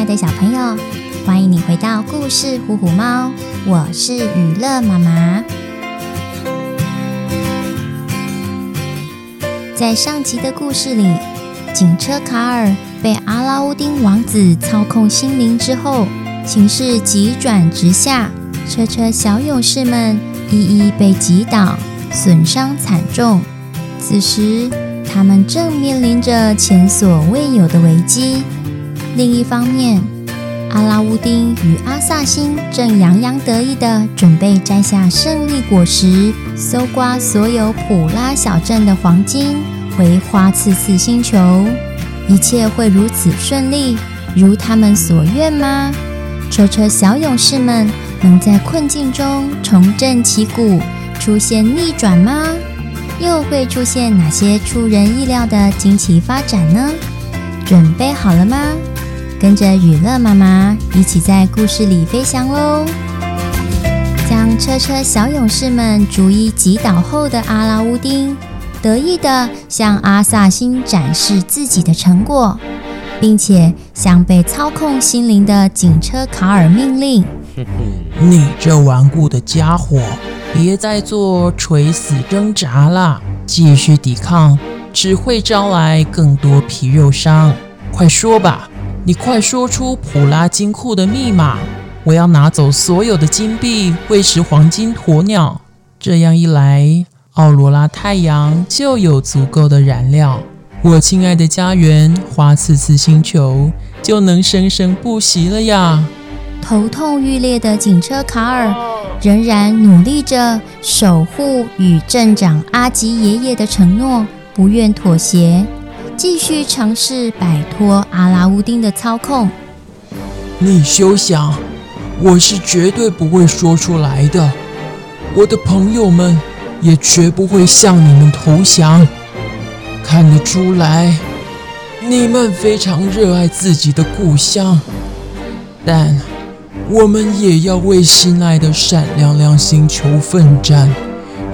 爱的小朋友，欢迎你回到故事《虎虎猫》，我是娱乐妈妈。在上集的故事里，警车卡尔被阿拉乌丁王子操控心灵之后，情势急转直下，车车小勇士们一一被击倒，损伤惨重。此时，他们正面临着前所未有的危机。另一方面，阿拉乌丁与阿萨辛正洋洋得意地准备摘下胜利果实，搜刮所有普拉小镇的黄金，回花刺刺星球。一切会如此顺利，如他们所愿吗？车车小勇士们能在困境中重振旗鼓，出现逆转吗？又会出现哪些出人意料的惊奇发展呢？准备好了吗？跟着雨乐妈妈一起在故事里飞翔喽！将车车小勇士们逐一击倒后的阿拉乌丁，得意地向阿萨辛展示自己的成果，并且向被操控心灵的警车卡尔命令：“你这顽固的家伙，别再做垂死挣扎了，继续抵抗只会招来更多皮肉伤。快说吧！”你快说出普拉金库的密码！我要拿走所有的金币，喂食黄金鸵鸟。这样一来，奥罗拉太阳就有足够的燃料，我亲爱的家园花刺刺星球就能生生不息了呀！头痛欲裂的警车卡尔仍然努力着守护与镇长阿吉爷爷的承诺，不愿妥协。继续尝试摆脱阿拉乌丁的操控。你休想！我是绝对不会说出来的。我的朋友们也绝不会向你们投降。看得出来，你们非常热爱自己的故乡，但我们也要为心爱的闪亮亮星球奋战，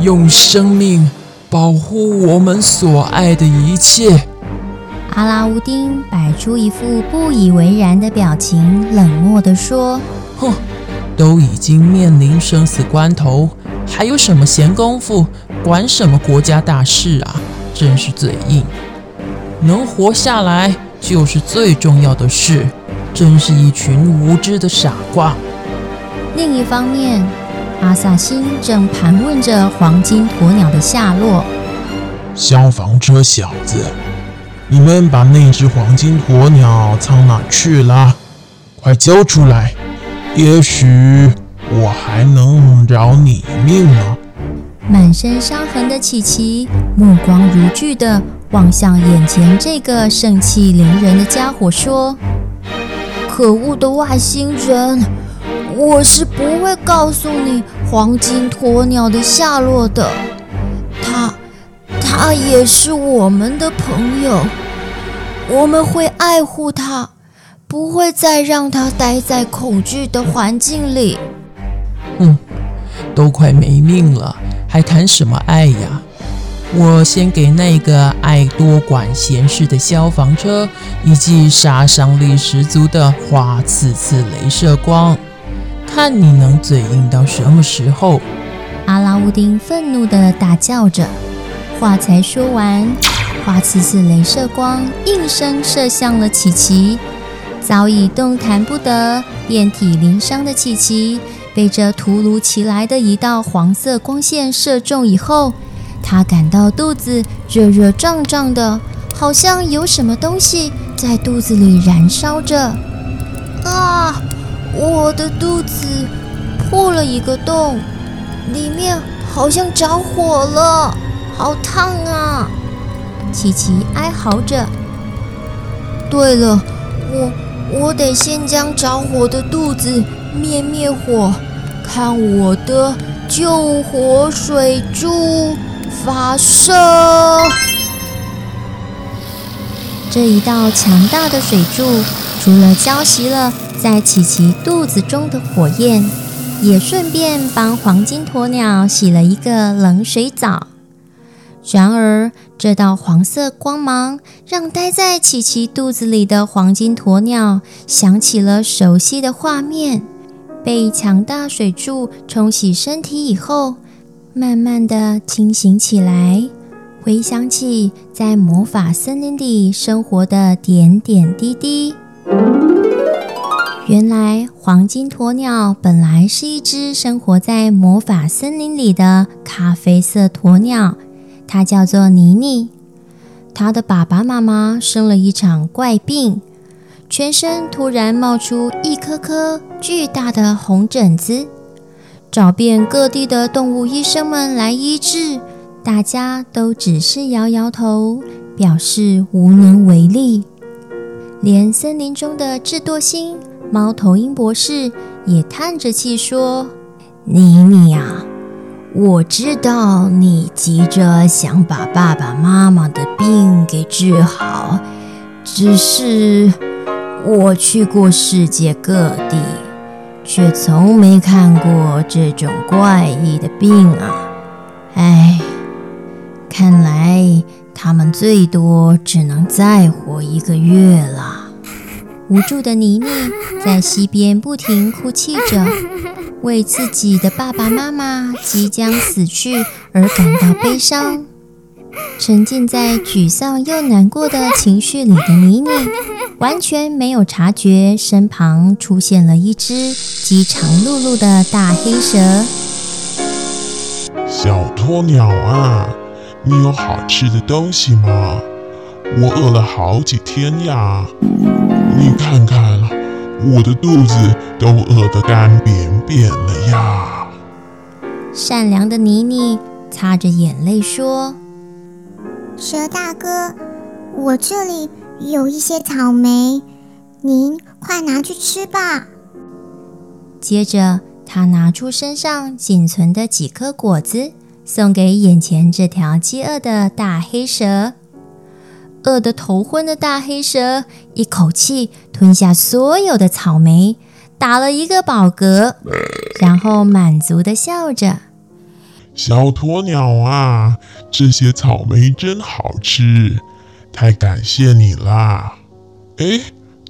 用生命保护我们所爱的一切。阿拉乌丁摆出一副不以为然的表情，冷漠地说：“哼，都已经面临生死关头，还有什么闲工夫管什么国家大事啊？真是嘴硬！能活下来就是最重要的事，真是一群无知的傻瓜。”另一方面，阿萨辛正盘问着黄金鸵鸟的下落。消防车小子。你们把那只黄金鸵鸟藏哪去了？快交出来！也许我还能饶你一命呢。满身伤痕的琪琪目光如炬地望向眼前这个盛气凌人的家伙，说：“可恶的外星人，我是不会告诉你黄金鸵鸟的下落的。”他也是我们的朋友，我们会爱护他，不会再让他待在恐惧的环境里。嗯，都快没命了，还谈什么爱呀？我先给那个爱多管闲事的消防车一记杀伤力十足的花刺刺镭射光，看你能嘴硬到什么时候！阿拉乌丁愤怒地大叫着。话才说完，花刺刺镭射光应声射向了琪琪。早已动弹不得、遍体鳞伤的琪琪，被这突如其来的一道黄色光线射中以后，他感到肚子热热胀胀的，好像有什么东西在肚子里燃烧着。啊！我的肚子破了一个洞，里面好像着火了。好烫啊！琪琪哀嚎着。对了，我我得先将着火的肚子灭灭火，看我的救火水柱发射！这一道强大的水柱，除了浇熄了在琪琪肚子中的火焰，也顺便帮黄金鸵鸟洗了一个冷水澡。然而，这道黄色光芒让待在琪琪肚子里的黄金鸵鸟想起了熟悉的画面。被强大水柱冲洗身体以后，慢慢的清醒起来，回想起在魔法森林里生活的点点滴滴。原来，黄金鸵鸟本来是一只生活在魔法森林里的咖啡色鸵鸟。他叫做妮妮，他的爸爸妈妈生了一场怪病，全身突然冒出一颗颗巨大的红疹子，找遍各地的动物医生们来医治，大家都只是摇摇头，表示无能为力。连森林中的智多星猫头鹰博士也叹着气说：“妮妮啊。”我知道你急着想把爸爸妈妈的病给治好，只是我去过世界各地，却从没看过这种怪异的病啊！哎，看来他们最多只能再活一个月了。无助的妮妮在溪边不停哭泣着。为自己的爸爸妈妈即将死去而感到悲伤，沉浸在沮丧又难过的情绪里的妮妮，完全没有察觉身旁出现了一只饥肠辘辘的大黑蛇。小鸵鸟啊，你有好吃的东西吗？我饿了好几天呀，你看看。我的肚子都饿得干扁扁了呀！善良的妮妮擦着眼泪说：“蛇大哥，我这里有一些草莓，您快拿去吃吧。”接着，他拿出身上仅存的几颗果子，送给眼前这条饥饿的大黑蛇。饿得头昏的大黑蛇一口气吞下所有的草莓，打了一个饱嗝，然后满足的笑着：“小鸵鸟啊，这些草莓真好吃，太感谢你啦！哎，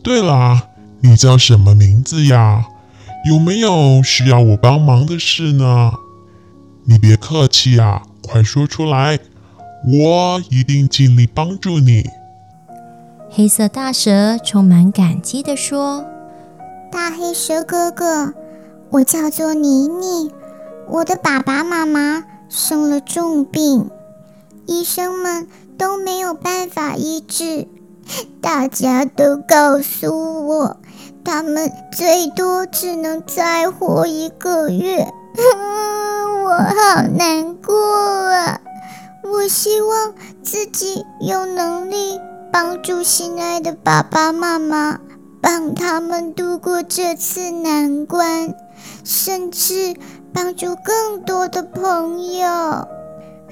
对了，你叫什么名字呀？有没有需要我帮忙的事呢？你别客气呀，快说出来。”我一定尽力帮助你。黑色大蛇充满感激地说：“大黑蛇哥哥，我叫做妮妮，我的爸爸妈妈生了重病，医生们都没有办法医治，大家都告诉我，他们最多只能再活一个月。我好难过啊！”我希望自己有能力帮助心爱的爸爸妈妈，帮他们度过这次难关，甚至帮助更多的朋友。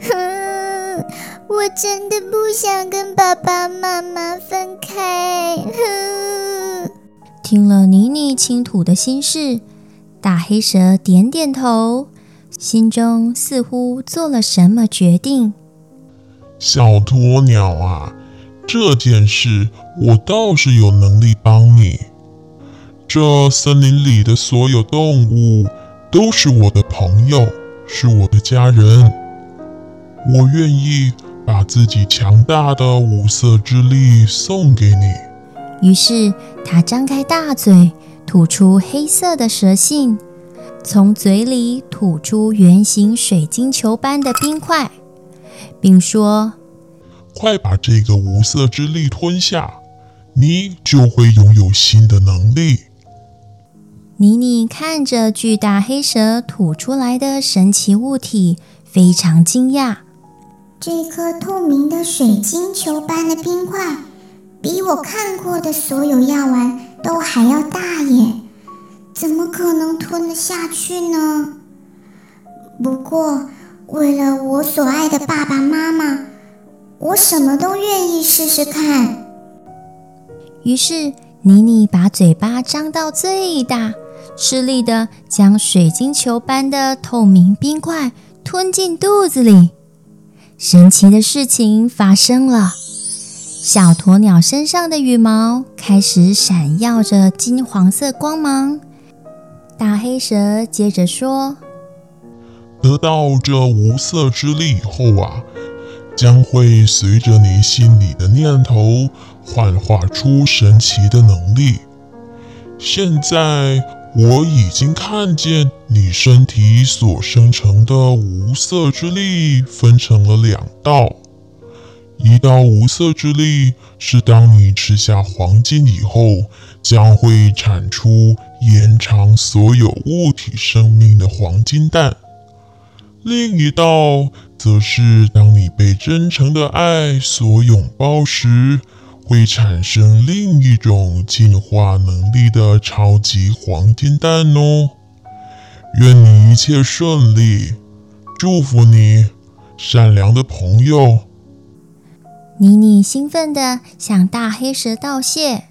哼，我真的不想跟爸爸妈妈分开。哼。听了妮妮倾吐的心事，大黑蛇点点头，心中似乎做了什么决定。小鸵鸟啊，这件事我倒是有能力帮你。这森林里的所有动物都是我的朋友，是我的家人。我愿意把自己强大的五色之力送给你。于是他张开大嘴，吐出黑色的蛇信，从嘴里吐出圆形水晶球般的冰块。并说：“快把这个无色之力吞下，你就会拥有新的能力。”妮妮看着巨大黑蛇吐出来的神奇物体，非常惊讶。这颗透明的水晶球般的冰块，比我看过的所有药丸都还要大耶！怎么可能吞得下去呢？不过……为了我所爱的爸爸妈妈，我什么都愿意试试看。于是，妮妮把嘴巴张到最大，吃力的将水晶球般的透明冰块吞进肚子里。神奇的事情发生了，小鸵鸟身上的羽毛开始闪耀着金黄色光芒。大黑蛇接着说：“得到这无色之力以后啊，将会随着你心里的念头幻化出神奇的能力。现在我已经看见你身体所生成的无色之力分成了两道，一道无色之力是当你吃下黄金以后，将会产出。”延长所有物体生命的黄金蛋，另一道则是当你被真诚的爱所拥抱时，会产生另一种进化能力的超级黄金蛋哦。愿你一切顺利，祝福你，善良的朋友。妮妮兴奋地向大黑蛇道谢。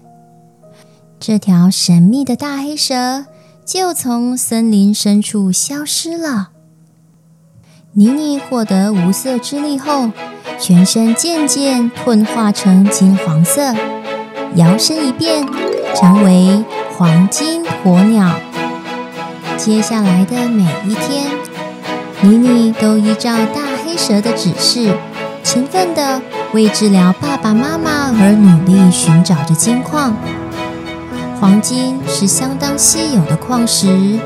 这条神秘的大黑蛇就从森林深处消失了。妮妮获得无色之力后，全身渐渐褪化成金黄色，摇身一变成为黄金鸵鸟。接下来的每一天，妮妮都依照大黑蛇的指示，勤奋地为治疗爸爸妈妈而努力寻找着金矿。黄金是相当稀有的矿石，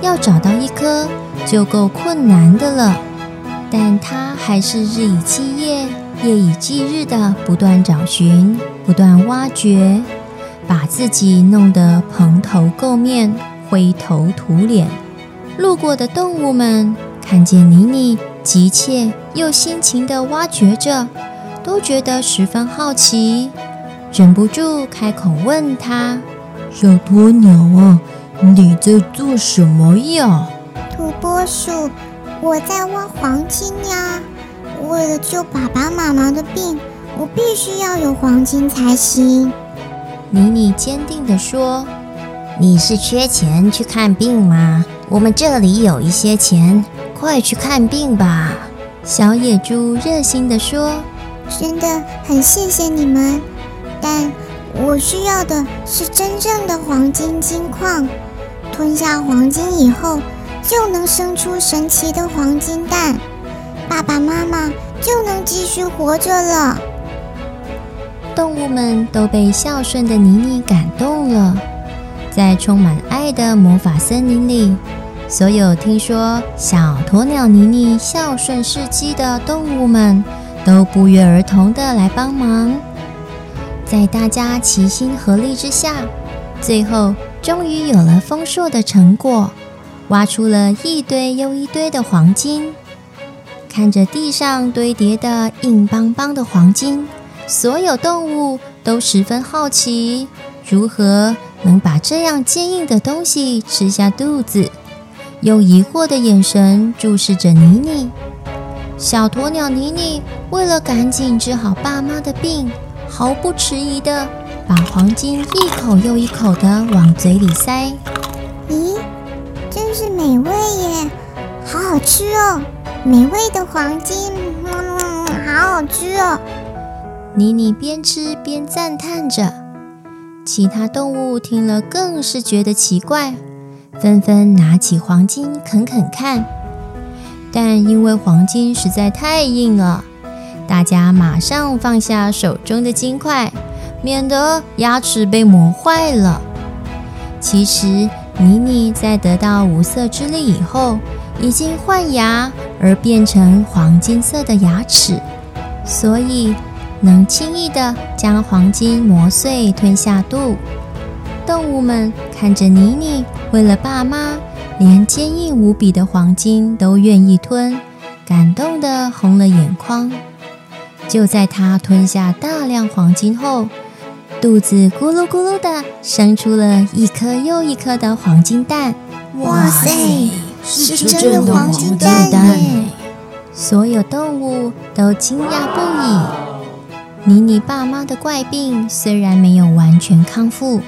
要找到一颗就够困难的了。但他还是日以继夜、夜以继日地不断找寻、不断挖掘，把自己弄得蓬头垢面、灰头土脸。路过的动物们看见妮妮急切又辛勤地挖掘着，都觉得十分好奇，忍不住开口问她。小鸵鸟啊，你在做什么呀？土拨鼠，我在挖黄金呀。为了救爸爸妈妈的病，我必须要有黄金才行。妮妮坚定地说：“你是缺钱去看病吗？我们这里有一些钱，快去看病吧。”小野猪热心地说：“真的很谢谢你们，但……”我需要的是真正的黄金金矿，吞下黄金以后，就能生出神奇的黄金蛋，爸爸妈妈就能继续活着了。动物们都被孝顺的妮妮感动了，在充满爱的魔法森林里，所有听说小鸵鸟妮妮孝顺事迹的动物们，都不约而同的来帮忙。在大家齐心合力之下，最后终于有了丰硕的成果，挖出了一堆又一堆的黄金。看着地上堆叠的硬邦邦的黄金，所有动物都十分好奇，如何能把这样坚硬的东西吃下肚子？用疑惑的眼神注视着妮妮。小鸵鸟妮妮为了赶紧治好爸妈的病。毫不迟疑地把黄金一口又一口地往嘴里塞。咦，是美味耶，好好吃哦！美味的黄金，嗯，好好吃哦！妮妮边吃边赞叹着。其他动物听了更是觉得奇怪，纷纷拿起黄金啃啃看。但因为黄金实在太硬了。大家马上放下手中的金块，免得牙齿被磨坏了。其实，妮妮在得到无色之力以后，已经换牙而变成黄金色的牙齿，所以能轻易地将黄金磨碎吞下肚。动物们看着妮妮，为了爸妈，连坚硬无比的黄金都愿意吞，感动得红了眼眶。就在他吞下大量黄金后，肚子咕噜咕噜的生出了一颗又一颗的黄金蛋。哇塞，是真的黄金蛋耶！所有动物都惊讶不已。妮妮爸妈的怪病虽然没有完全康复，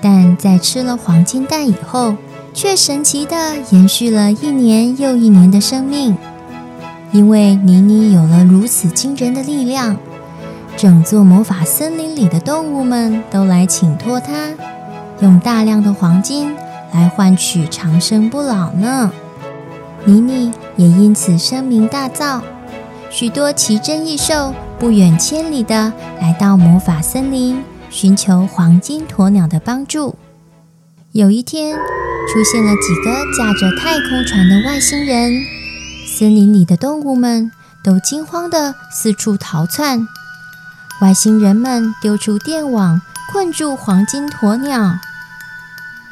但在吃了黄金蛋以后，却神奇的延续了一年又一年的生命。因为妮妮有了如此惊人的力量，整座魔法森林里的动物们都来请托他，用大量的黄金来换取长生不老呢。妮妮也因此声名大噪，许多奇珍异兽不远千里的来到魔法森林，寻求黄金鸵鸟的帮助。有一天，出现了几个驾着太空船的外星人。森林里的动物们都惊慌的四处逃窜，外星人们丢出电网，困住黄金鸵鸟。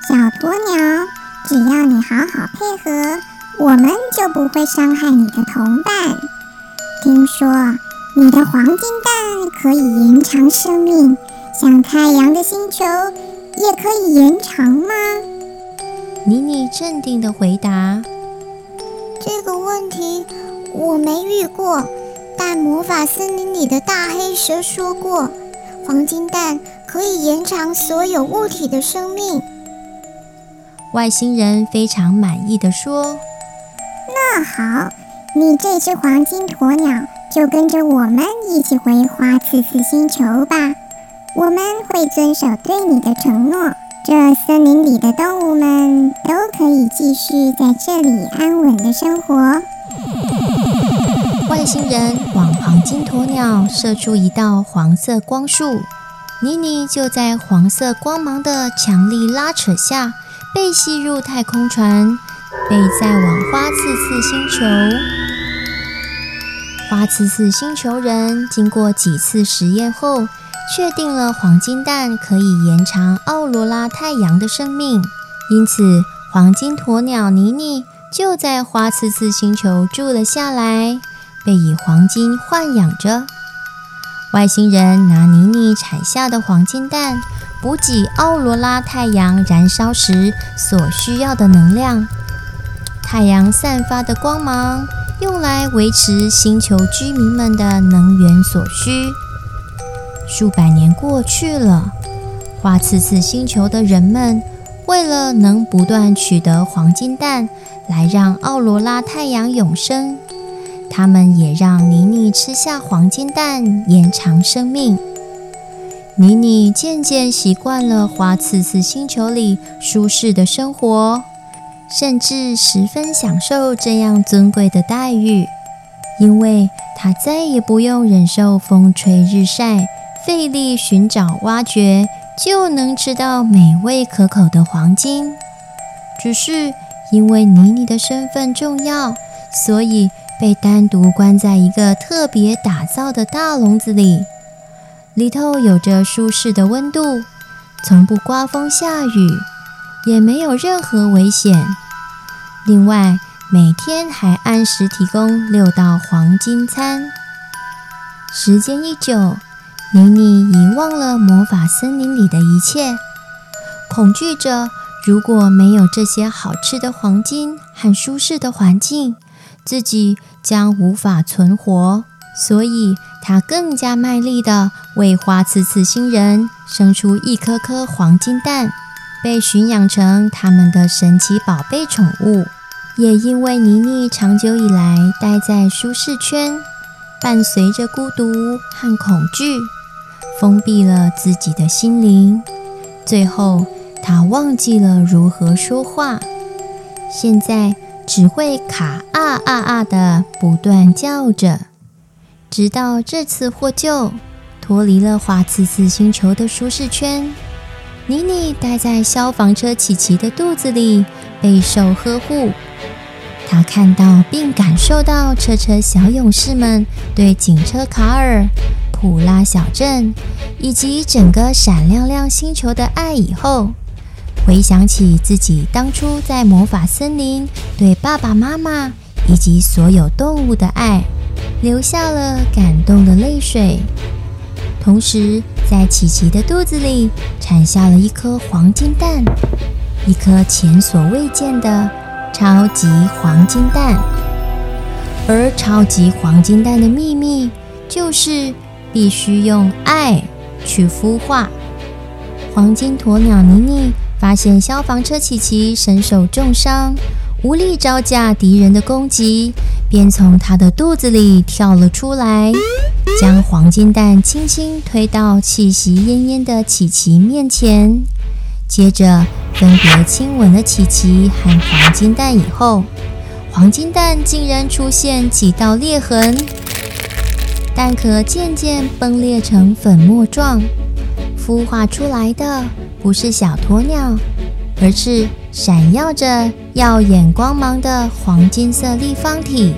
小鸵鸟，只要你好好配合，我们就不会伤害你的同伴。听说你的黄金蛋可以延长生命，像太阳的星球也可以延长吗？妮妮镇定的回答。这个问题我没遇过，但魔法森林里的大黑蛇说过，黄金蛋可以延长所有物体的生命。外星人非常满意的说：“那好，你这只黄金鸵鸟就跟着我们一起回花刺刺星球吧，我们会遵守对你的承诺。”这森林里的动物们都可以继续在这里安稳的生活。外星人往黄金鸵鸟射出一道黄色光束，妮妮就在黄色光芒的强力拉扯下被吸入太空船，被载往花刺刺星球。花刺刺星球人经过几次实验后，确定了黄金蛋可以延长奥罗拉太阳的生命，因此黄金鸵鸟妮妮就在花刺刺星球住了下来，被以黄金豢养着。外星人拿妮妮产下的黄金蛋补给奥罗拉太阳燃烧时所需要的能量，太阳散发的光芒用来维持星球居民们的能源所需。数百年过去了，花刺刺星球的人们为了能不断取得黄金蛋，来让奥罗拉太阳永生，他们也让妮妮吃下黄金蛋，延长生命。妮妮渐渐习惯了花刺刺星球里舒适的生活，甚至十分享受这样尊贵的待遇，因为她再也不用忍受风吹日晒。费力寻找、挖掘，就能吃到美味可口的黄金。只是因为妮妮的身份重要，所以被单独关在一个特别打造的大笼子里，里头有着舒适的温度，从不刮风下雨，也没有任何危险。另外，每天还按时提供六道黄金餐。时间一久，妮妮遗忘了魔法森林里的一切，恐惧着如果没有这些好吃的黄金和舒适的环境，自己将无法存活。所以，他更加卖力地为花刺刺星人生出一颗颗黄金蛋，被驯养成他们的神奇宝贝宠物。也因为妮妮长久以来待在舒适圈，伴随着孤独和恐惧。封闭了自己的心灵，最后他忘记了如何说话，现在只会卡啊啊啊的不断叫着，直到这次获救，脱离了花刺刺星球的舒适圈。妮妮待在消防车琪琪的肚子里，备受呵护。他看到并感受到车车小勇士们对警车卡尔。普拉小镇以及整个闪亮亮星球的爱以后，回想起自己当初在魔法森林对爸爸妈妈以及所有动物的爱，流下了感动的泪水。同时，在琪琪的肚子里产下了一颗黄金蛋，一颗前所未见的超级黄金蛋。而超级黄金蛋的秘密就是。必须用爱去孵化。黄金鸵鸟妮妮发现消防车琪琪身受重伤，无力招架敌人的攻击，便从他的肚子里跳了出来，将黄金蛋轻轻推到气息奄奄的琪琪面前，接着分别亲吻了琪琪和黄金蛋以后，黄金蛋竟然出现几道裂痕，蛋壳渐渐崩裂成粉末状，孵化出来的不是小鸵鸟，而是闪耀着耀眼光芒的黄金色立方体。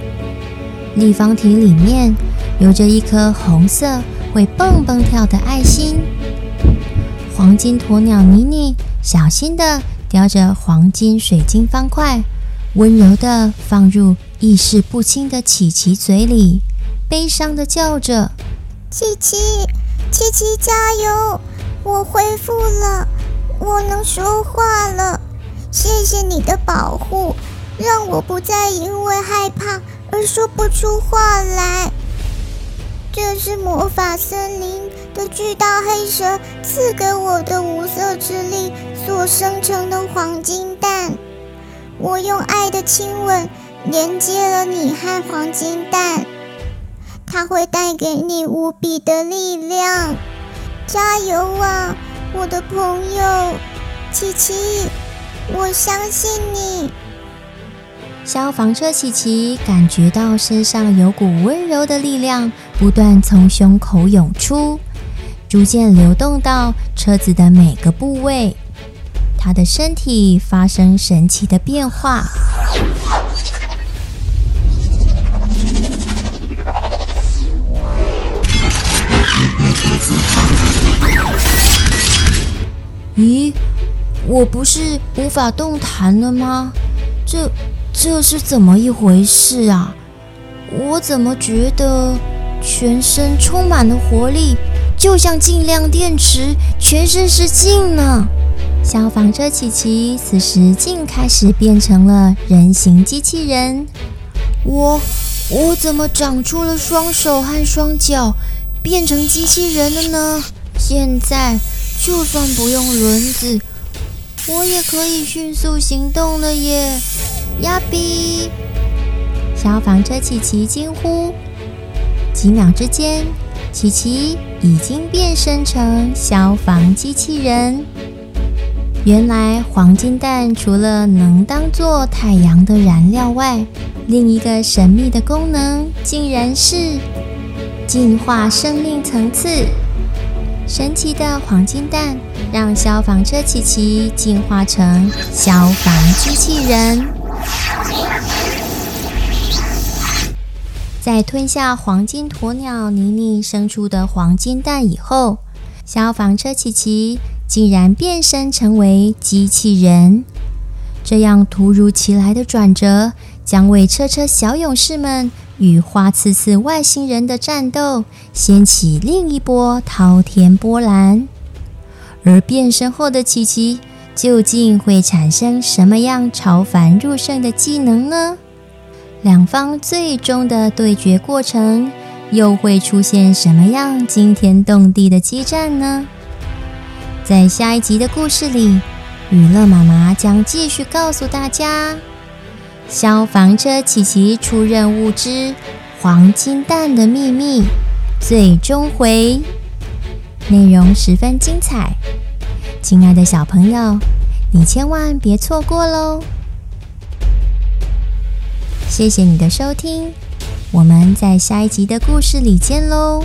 立方体里面有着一颗红色会蹦蹦跳的爱心。黄金鸵鸟妮妮小心地叼着黄金水晶方块，温柔地放入意识不清的琪琪嘴里。悲伤的叫着：“琪琪，琪琪，加油！我恢复了，我能说话了。谢谢你的保护，让我不再因为害怕而说不出话来。这是魔法森林的巨大黑蛇赐给我的无色之力所生成的黄金蛋。我用爱的亲吻连接了你和黄金蛋。”它会带给你无比的力量，加油啊，我的朋友，琪琪，我相信你。消防车琪琪感觉到身上有股温柔的力量不断从胸口涌出，逐渐流动到车子的每个部位，他的身体发生神奇的变化。咦，我不是无法动弹了吗？这这是怎么一回事啊？我怎么觉得全身充满了活力，就像劲量电池，全身是劲呢？消防车琪琪此时竟开始变成了人形机器人。我我怎么长出了双手和双脚，变成机器人了呢？现在。就算不用轮子，我也可以迅速行动了耶！亚比！消防车琪琪惊呼。几秒之间，琪琪已经变身成消防机器人。原来黄金蛋除了能当做太阳的燃料外，另一个神秘的功能，竟然是进化生命层次。神奇的黄金蛋让消防车琪琪进化成消防机器人。在吞下黄金鸵鸟妮妮生出的黄金蛋以后，消防车琪琪竟然变身成为机器人。这样突如其来的转折，将为车车小勇士们与花刺刺外星人的战斗掀起另一波滔天波澜。而变身后的琪琪究竟会产生什么样超凡入圣的技能呢？两方最终的对决过程又会出现什么样惊天动地的激战呢？在下一集的故事里。雨乐妈妈将继续告诉大家《消防车琪琪出任务之黄金蛋的秘密》最终回，内容十分精彩，亲爱的小朋友，你千万别错过喽！谢谢你的收听，我们在下一集的故事里见喽！